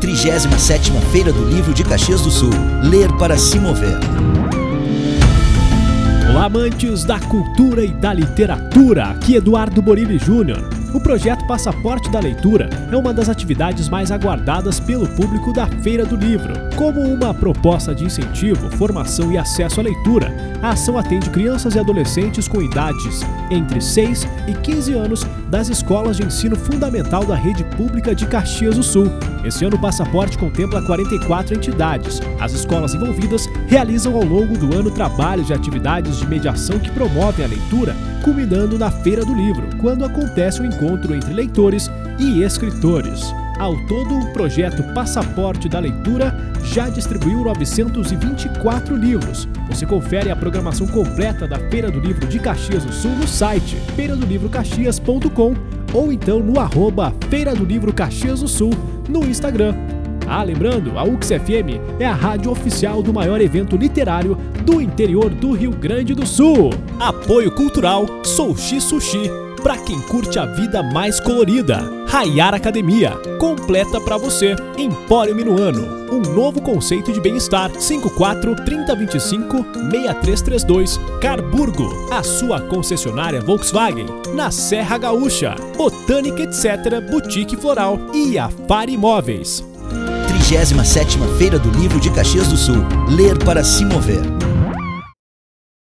37ª Feira do Livro de Caxias do Sul. Ler para se mover. Olá, amantes da cultura e da literatura. Aqui Eduardo Borilli Júnior. O projeto Passaporte da Leitura é uma das atividades mais aguardadas pelo público da Feira do Livro. Como uma proposta de incentivo, formação e acesso à leitura, a ação atende crianças e adolescentes com idades entre 6 e 15 anos das escolas de ensino fundamental da rede pública de Caxias do Sul. Esse ano o passaporte contempla 44 entidades. As escolas envolvidas realizam ao longo do ano trabalhos e atividades de mediação que promovem a leitura, culminando na Feira do Livro, quando acontece o encontro entre leitores e escritores. Ao todo, o projeto Passaporte da Leitura já distribuiu 924 livros. Você confere a programação completa da Feira do Livro de Caxias do Sul no site feiradolivrocaxias.com ou então no arroba Feira do Livro Caxias do Sul no Instagram. Ah, lembrando, a UXFM é a rádio oficial do maior evento literário do interior do Rio Grande do Sul. Apoio Cultural Soushi Sushi para quem curte a vida mais colorida. Rayar Academia, completa para você. Empório Minuano, um novo conceito de bem-estar. 54 3025 6332. Carburgo, a sua concessionária Volkswagen. Na Serra Gaúcha, Botânica Etc. Boutique Floral e a Fari Imóveis. 37ª Feira do Livro de Caxias do Sul. Ler para se mover.